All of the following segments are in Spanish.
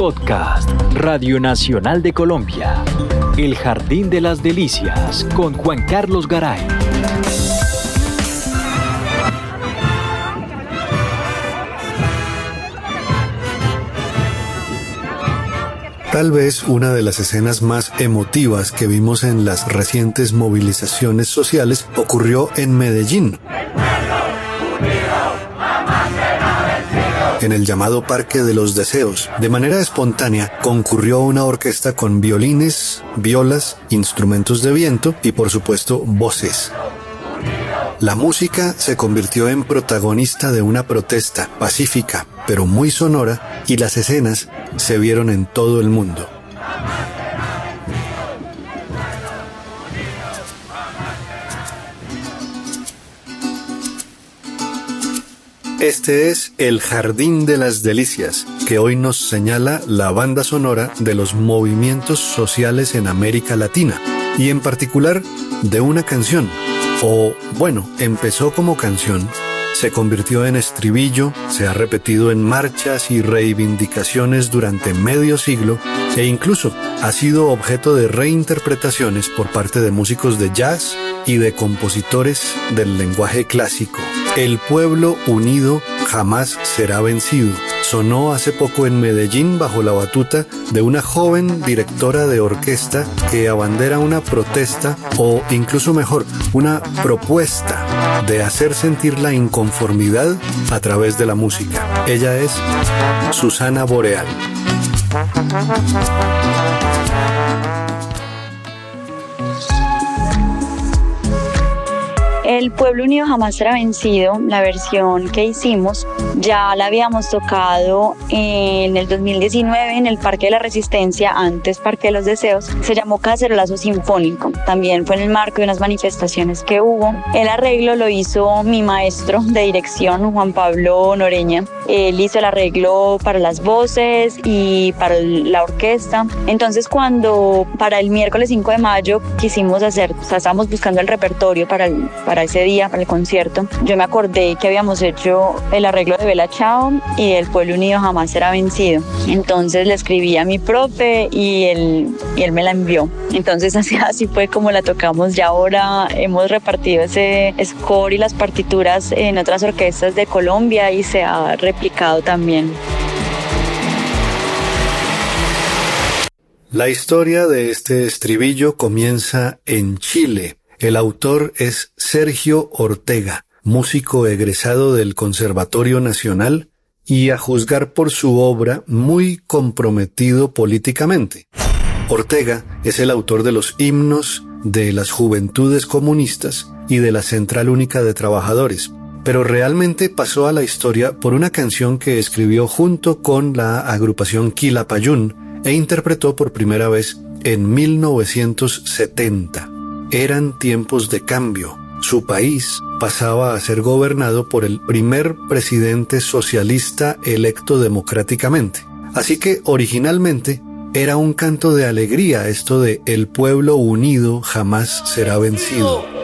Podcast Radio Nacional de Colombia. El Jardín de las Delicias con Juan Carlos Garay. Tal vez una de las escenas más emotivas que vimos en las recientes movilizaciones sociales ocurrió en Medellín. En el llamado Parque de los Deseos, de manera espontánea, concurrió una orquesta con violines, violas, instrumentos de viento y por supuesto voces. La música se convirtió en protagonista de una protesta pacífica, pero muy sonora, y las escenas se vieron en todo el mundo. Este es El Jardín de las Delicias, que hoy nos señala la banda sonora de los movimientos sociales en América Latina, y en particular de una canción, o bueno, empezó como canción, se convirtió en estribillo, se ha repetido en marchas y reivindicaciones durante medio siglo e incluso ha sido objeto de reinterpretaciones por parte de músicos de jazz y de compositores del lenguaje clásico. El pueblo unido jamás será vencido. Sonó hace poco en Medellín bajo la batuta de una joven directora de orquesta que abandera una protesta o incluso mejor, una propuesta de hacer sentir la inconformidad a través de la música. Ella es Susana Boreal. El Pueblo Unido jamás será vencido, la versión que hicimos, ya la habíamos tocado en el 2019 en el Parque de la Resistencia, antes Parque de los Deseos, se llamó Cacerolazo Sinfónico, también fue en el marco de unas manifestaciones que hubo. El arreglo lo hizo mi maestro de dirección, Juan Pablo Noreña, él hizo el arreglo para las voces y para la orquesta. Entonces cuando para el miércoles 5 de mayo quisimos hacer, o sea, estábamos buscando el repertorio para, para ese día, para el concierto, yo me acordé que habíamos hecho el arreglo de Bella Chao y El Pueblo Unido Jamás Será Vencido. Entonces le escribí a mi profe y él, y él me la envió. Entonces así, así fue como la tocamos. Ya ahora hemos repartido ese score y las partituras en otras orquestas de Colombia y se ha replicado también. La historia de este estribillo comienza en Chile, el autor es Sergio Ortega, músico egresado del Conservatorio Nacional y a juzgar por su obra muy comprometido políticamente. Ortega es el autor de los himnos de las Juventudes Comunistas y de la Central Única de Trabajadores, pero realmente pasó a la historia por una canción que escribió junto con la agrupación Quilapayún e interpretó por primera vez en 1970. Eran tiempos de cambio. Su país pasaba a ser gobernado por el primer presidente socialista electo democráticamente. Así que originalmente era un canto de alegría esto de el pueblo unido jamás será vencido.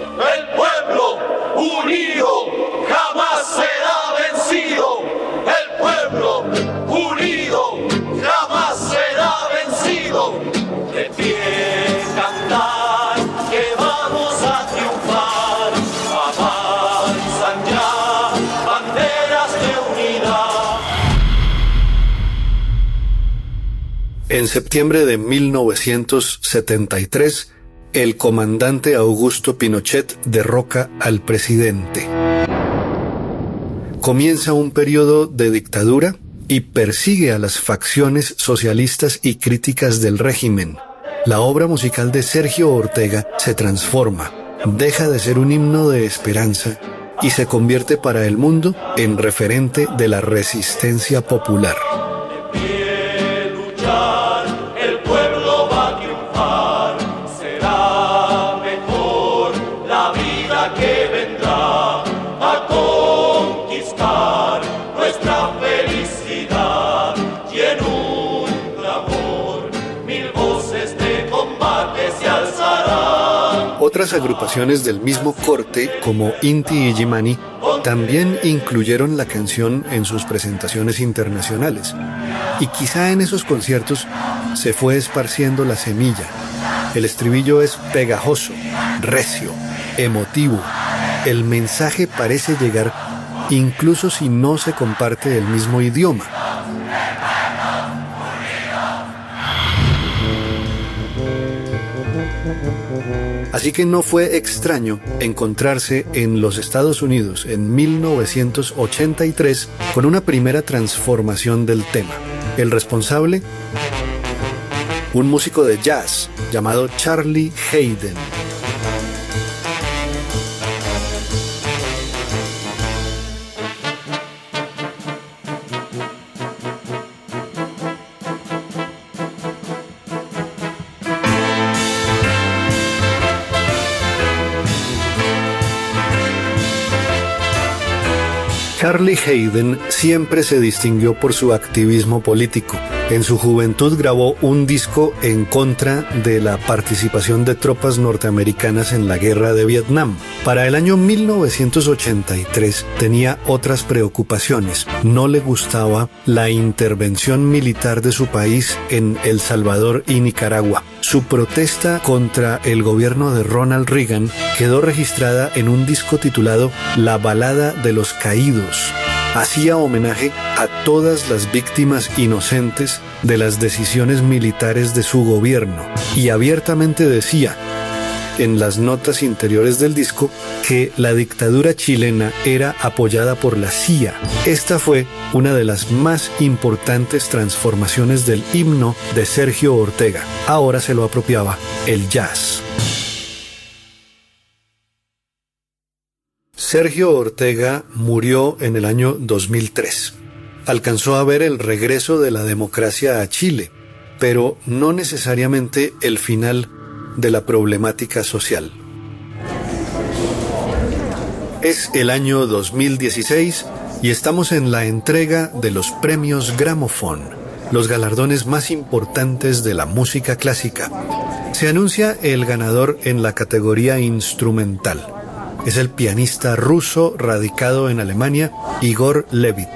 En septiembre de 1973, el comandante Augusto Pinochet derroca al presidente. Comienza un periodo de dictadura y persigue a las facciones socialistas y críticas del régimen. La obra musical de Sergio Ortega se transforma, deja de ser un himno de esperanza y se convierte para el mundo en referente de la resistencia popular. Otras agrupaciones del mismo corte, como Inti Illimani, también incluyeron la canción en sus presentaciones internacionales. Y quizá en esos conciertos se fue esparciendo la semilla. El estribillo es pegajoso, recio, emotivo. El mensaje parece llegar incluso si no se comparte el mismo idioma. Así que no fue extraño encontrarse en los Estados Unidos en 1983 con una primera transformación del tema. El responsable, un músico de jazz llamado Charlie Hayden. Charlie Hayden siempre se distinguió por su activismo político. En su juventud grabó un disco en contra de la participación de tropas norteamericanas en la guerra de Vietnam. Para el año 1983 tenía otras preocupaciones. No le gustaba la intervención militar de su país en El Salvador y Nicaragua. Su protesta contra el gobierno de Ronald Reagan quedó registrada en un disco titulado La balada de los caídos. Hacía homenaje a todas las víctimas inocentes de las decisiones militares de su gobierno y abiertamente decía, en las notas interiores del disco que la dictadura chilena era apoyada por la CIA. Esta fue una de las más importantes transformaciones del himno de Sergio Ortega. Ahora se lo apropiaba el jazz. Sergio Ortega murió en el año 2003. Alcanzó a ver el regreso de la democracia a Chile, pero no necesariamente el final de la problemática social. Es el año 2016 y estamos en la entrega de los premios Gramophone, los galardones más importantes de la música clásica. Se anuncia el ganador en la categoría instrumental. Es el pianista ruso radicado en Alemania, Igor Levit.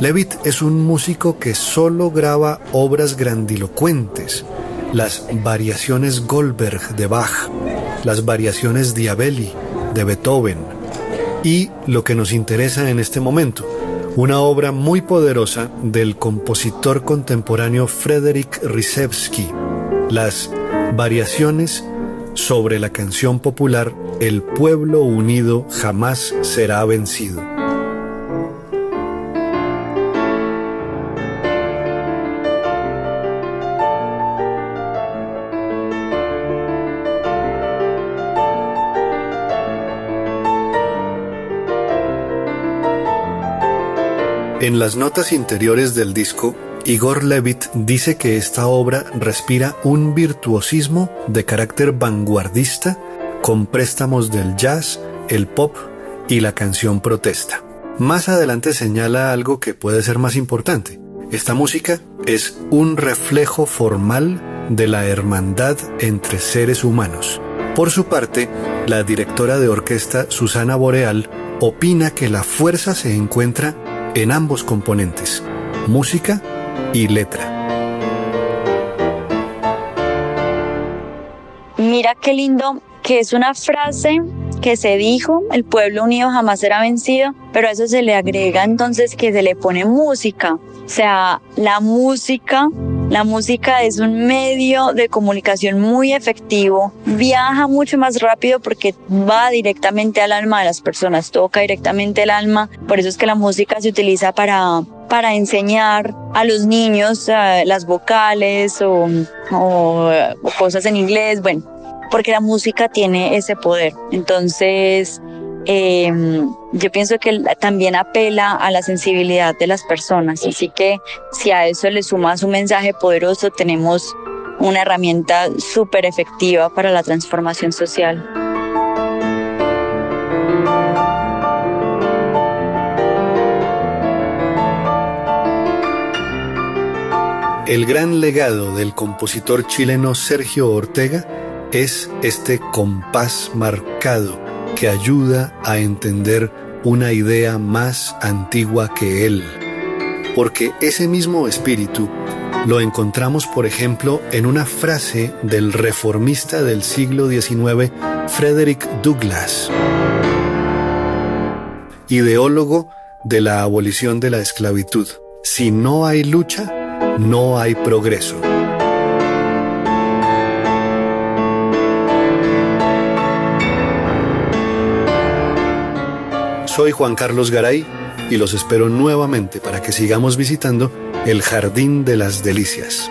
Levit es un músico que solo graba obras grandilocuentes, las variaciones Goldberg de Bach, las variaciones Diabelli de Beethoven y lo que nos interesa en este momento, una obra muy poderosa del compositor contemporáneo Frederick Rizewski, las variaciones sobre la canción popular El pueblo unido jamás será vencido. En las notas interiores del disco, Igor Levit dice que esta obra respira un virtuosismo de carácter vanguardista con préstamos del jazz, el pop y la canción protesta. Más adelante señala algo que puede ser más importante. Esta música es un reflejo formal de la hermandad entre seres humanos. Por su parte, la directora de orquesta Susana Boreal opina que la fuerza se encuentra en ambos componentes, música y letra. Mira qué lindo que es una frase que se dijo, el pueblo unido jamás será vencido, pero a eso se le agrega entonces que se le pone música. O sea, la música, la música es un medio de comunicación muy efectivo, viaja mucho más rápido porque va directamente al alma de las personas, toca directamente el alma, por eso es que la música se utiliza para para enseñar a los niños eh, las vocales o, o cosas en inglés, bueno, porque la música tiene ese poder. Entonces, em, yo pienso que también apela a la sensibilidad de las personas. Así que si a eso le sumas un mensaje poderoso, tenemos una herramienta súper efectiva para la transformación social. El gran legado del compositor chileno Sergio Ortega es este compás marcado que ayuda a entender una idea más antigua que él, porque ese mismo espíritu lo encontramos, por ejemplo, en una frase del reformista del siglo XIX, Frederick Douglass, ideólogo de la abolición de la esclavitud. Si no hay lucha, no hay progreso. Soy Juan Carlos Garay y los espero nuevamente para que sigamos visitando el Jardín de las Delicias.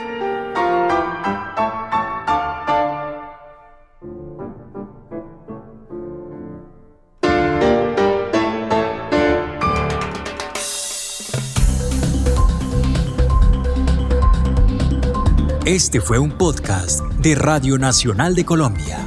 Este fue un podcast de Radio Nacional de Colombia.